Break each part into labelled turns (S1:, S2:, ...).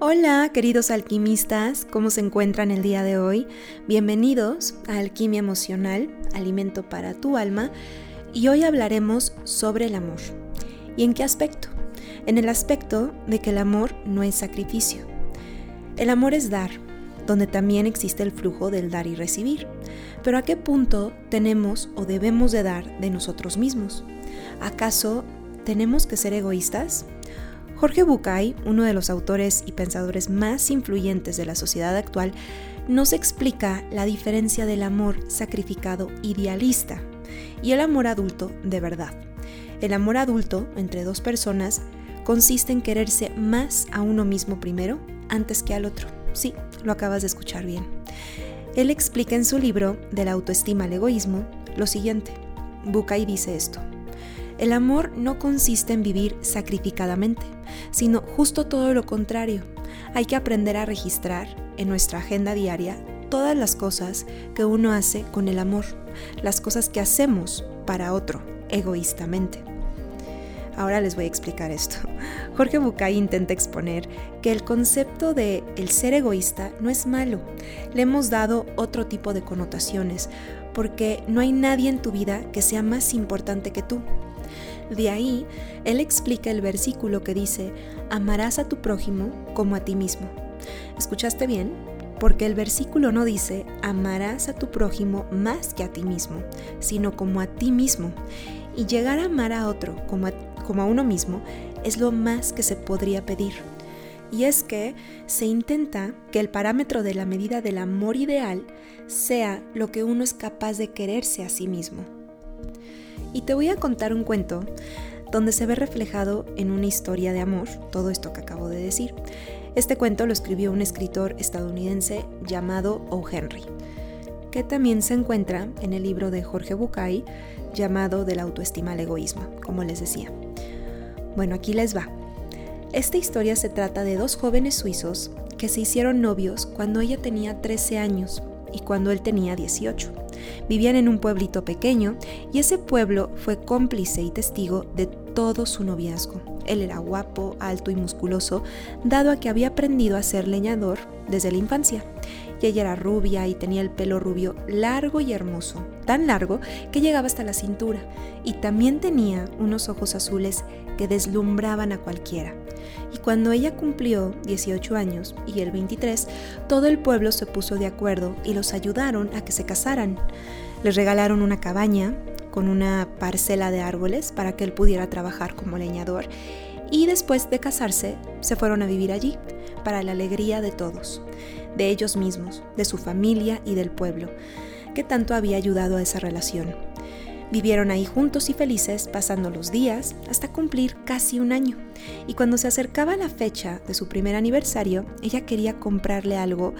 S1: Hola, queridos alquimistas, ¿cómo se encuentran el día de hoy? Bienvenidos a Alquimia Emocional, alimento para tu alma, y hoy hablaremos sobre el amor. ¿Y en qué aspecto? En el aspecto de que el amor no es sacrificio. El amor es dar, donde también existe el flujo del dar y recibir. Pero ¿a qué punto tenemos o debemos de dar de nosotros mismos? ¿Acaso tenemos que ser egoístas? Jorge Bucay, uno de los autores y pensadores más influyentes de la sociedad actual, nos explica la diferencia del amor sacrificado idealista y el amor adulto de verdad. El amor adulto entre dos personas consiste en quererse más a uno mismo primero antes que al otro. Sí, lo acabas de escuchar bien. Él explica en su libro De la autoestima al egoísmo lo siguiente. Bucay dice esto. El amor no consiste en vivir sacrificadamente, sino justo todo lo contrario. Hay que aprender a registrar en nuestra agenda diaria todas las cosas que uno hace con el amor, las cosas que hacemos para otro, egoístamente. Ahora les voy a explicar esto. Jorge Bucay intenta exponer que el concepto de el ser egoísta no es malo. Le hemos dado otro tipo de connotaciones, porque no hay nadie en tu vida que sea más importante que tú. De ahí, él explica el versículo que dice, amarás a tu prójimo como a ti mismo. ¿Escuchaste bien? Porque el versículo no dice, amarás a tu prójimo más que a ti mismo, sino como a ti mismo. Y llegar a amar a otro como a, uno mismo es lo más que se podría pedir. Y es que se intenta que el parámetro de la medida del amor ideal sea lo que uno es capaz de quererse a sí mismo y te voy a contar un cuento donde se ve reflejado en una historia de amor todo esto que acabo de decir. Este cuento lo escribió un escritor estadounidense llamado O. Henry, que también se encuentra en el libro de Jorge Bucay llamado De la autoestima al egoísmo, como les decía. Bueno, aquí les va. Esta historia se trata de dos jóvenes suizos que se hicieron novios cuando ella tenía 13 años y cuando él tenía 18. Vivían en un pueblito pequeño y ese pueblo fue cómplice y testigo de todo su noviazgo. Él era guapo, alto y musculoso, dado a que había aprendido a ser leñador desde la infancia. Ella era rubia y tenía el pelo rubio largo y hermoso, tan largo que llegaba hasta la cintura, y también tenía unos ojos azules que deslumbraban a cualquiera. Y cuando ella cumplió 18 años y el 23, todo el pueblo se puso de acuerdo y los ayudaron a que se casaran. Les regalaron una cabaña con una parcela de árboles para que él pudiera trabajar como leñador y después de casarse se fueron a vivir allí para la alegría de todos, de ellos mismos, de su familia y del pueblo, que tanto había ayudado a esa relación. Vivieron ahí juntos y felices, pasando los días hasta cumplir casi un año. Y cuando se acercaba la fecha de su primer aniversario, ella quería comprarle algo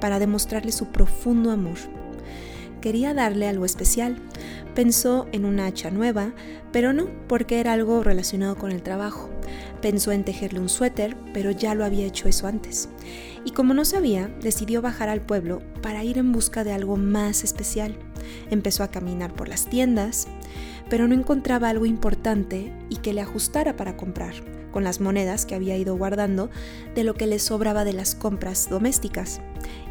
S1: para demostrarle su profundo amor. Quería darle algo especial. Pensó en una hacha nueva, pero no, porque era algo relacionado con el trabajo. Pensó en tejerle un suéter, pero ya lo había hecho eso antes. Y como no sabía, decidió bajar al pueblo para ir en busca de algo más especial. Empezó a caminar por las tiendas, pero no encontraba algo importante y que le ajustara para comprar, con las monedas que había ido guardando de lo que le sobraba de las compras domésticas.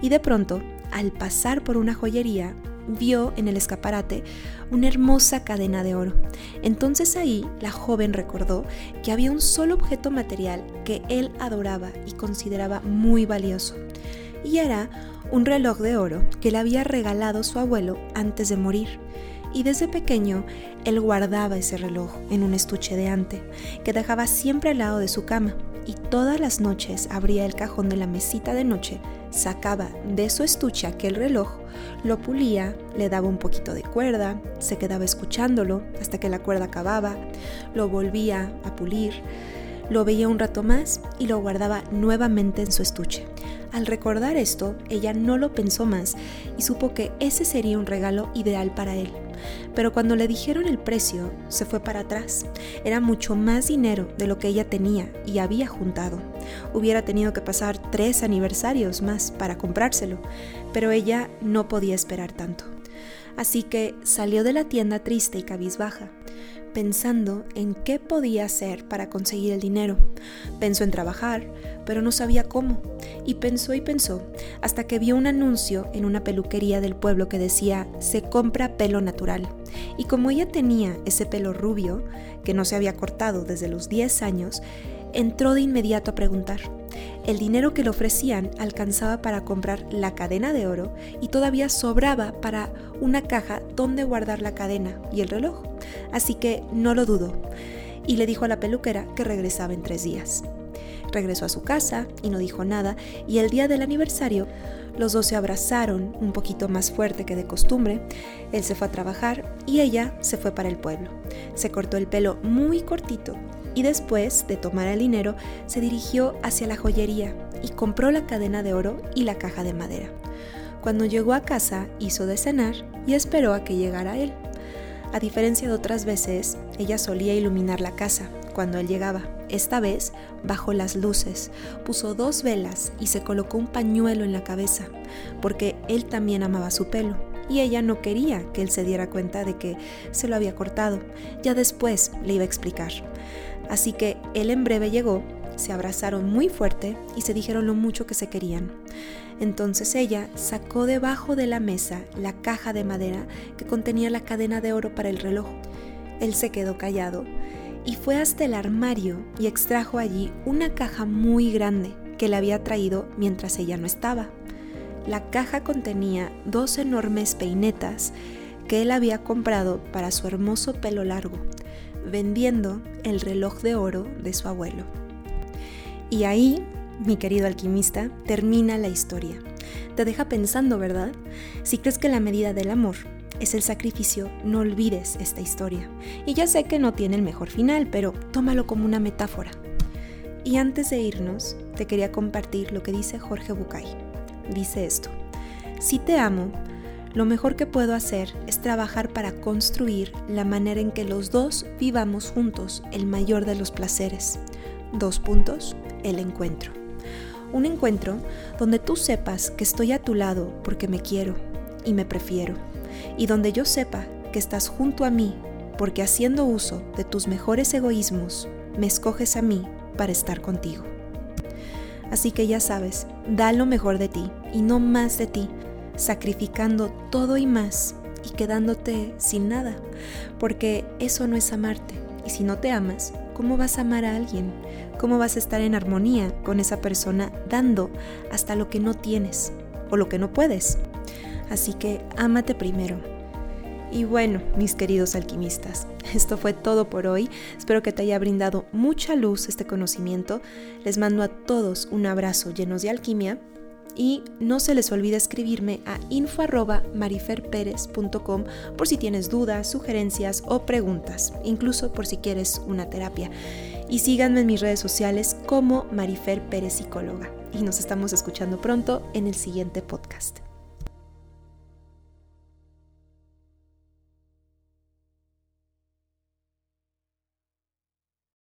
S1: Y de pronto, al pasar por una joyería, vio en el escaparate una hermosa cadena de oro. Entonces ahí la joven recordó que había un solo objeto material que él adoraba y consideraba muy valioso. Y era un reloj de oro que le había regalado su abuelo antes de morir. Y desde pequeño él guardaba ese reloj en un estuche de ante que dejaba siempre al lado de su cama y todas las noches abría el cajón de la mesita de noche, sacaba de su estuche aquel reloj, lo pulía, le daba un poquito de cuerda, se quedaba escuchándolo hasta que la cuerda acababa, lo volvía a pulir, lo veía un rato más y lo guardaba nuevamente en su estuche. Al recordar esto, ella no lo pensó más y supo que ese sería un regalo ideal para él pero cuando le dijeron el precio, se fue para atrás. Era mucho más dinero de lo que ella tenía y había juntado. Hubiera tenido que pasar tres aniversarios más para comprárselo, pero ella no podía esperar tanto. Así que salió de la tienda triste y cabizbaja. pensando en qué podía hacer para conseguir el dinero. Pensó en trabajar, pero no sabía cómo. Y pensó y pensó, hasta que vio un anuncio en una peluquería del pueblo que decía, se compra pelo natural. Y como ella tenía ese pelo rubio, que no se había cortado desde los 10 años, entró de inmediato a preguntar. El dinero que le ofrecían alcanzaba para comprar la cadena de oro y todavía sobraba para una caja donde guardar la cadena y el reloj. Así que no lo dudó y le dijo a la peluquera que regresaba en tres días. Regresó a su casa y no dijo nada y el día del aniversario los dos se abrazaron un poquito más fuerte que de costumbre. Él se fue a trabajar y ella se fue para el pueblo. Se cortó el pelo muy cortito y después de tomar el dinero se dirigió hacia la joyería y compró la cadena de oro y la caja de madera. Cuando llegó a casa hizo de cenar y esperó a que llegara él. A diferencia de otras veces, ella solía iluminar la casa cuando él llegaba. Esta vez bajó las luces, puso dos velas y se colocó un pañuelo en la cabeza, porque él también amaba su pelo y ella no quería que él se diera cuenta de que se lo había cortado. Ya después le iba a explicar. Así que él en breve llegó, se abrazaron muy fuerte y se dijeron lo mucho que se querían. Entonces ella sacó debajo de la mesa la caja de madera que contenía la cadena de oro para el reloj. Él se quedó callado y fue hasta el armario y extrajo allí una caja muy grande que le había traído mientras ella no estaba. La caja contenía dos enormes peinetas que él había comprado para su hermoso pelo largo vendiendo el reloj de oro de su abuelo. Y ahí, mi querido alquimista, termina la historia. Te deja pensando, ¿verdad? Si crees que la medida del amor es el sacrificio, no olvides esta historia. Y ya sé que no tiene el mejor final, pero tómalo como una metáfora. Y antes de irnos, te quería compartir lo que dice Jorge Bucay. Dice esto, si te amo, lo mejor que puedo hacer es trabajar para construir la manera en que los dos vivamos juntos el mayor de los placeres. Dos puntos, el encuentro. Un encuentro donde tú sepas que estoy a tu lado porque me quiero y me prefiero, y donde yo sepa que estás junto a mí porque haciendo uso de tus mejores egoísmos, me escoges a mí para estar contigo. Así que ya sabes, da lo mejor de ti y no más de ti sacrificando todo y más y quedándote sin nada, porque eso no es amarte. Y si no te amas, ¿cómo vas a amar a alguien? ¿Cómo vas a estar en armonía con esa persona dando hasta lo que no tienes o lo que no puedes? Así que ámate primero. Y bueno, mis queridos alquimistas, esto fue todo por hoy. Espero que te haya brindado mucha luz este conocimiento. Les mando a todos un abrazo llenos de alquimia y no se les olvide escribirme a info.mariferperez.com por si tienes dudas, sugerencias o preguntas, incluso por si quieres una terapia. Y síganme en mis redes sociales como Marifer Pérez Psicóloga. Y nos estamos escuchando pronto en el siguiente podcast.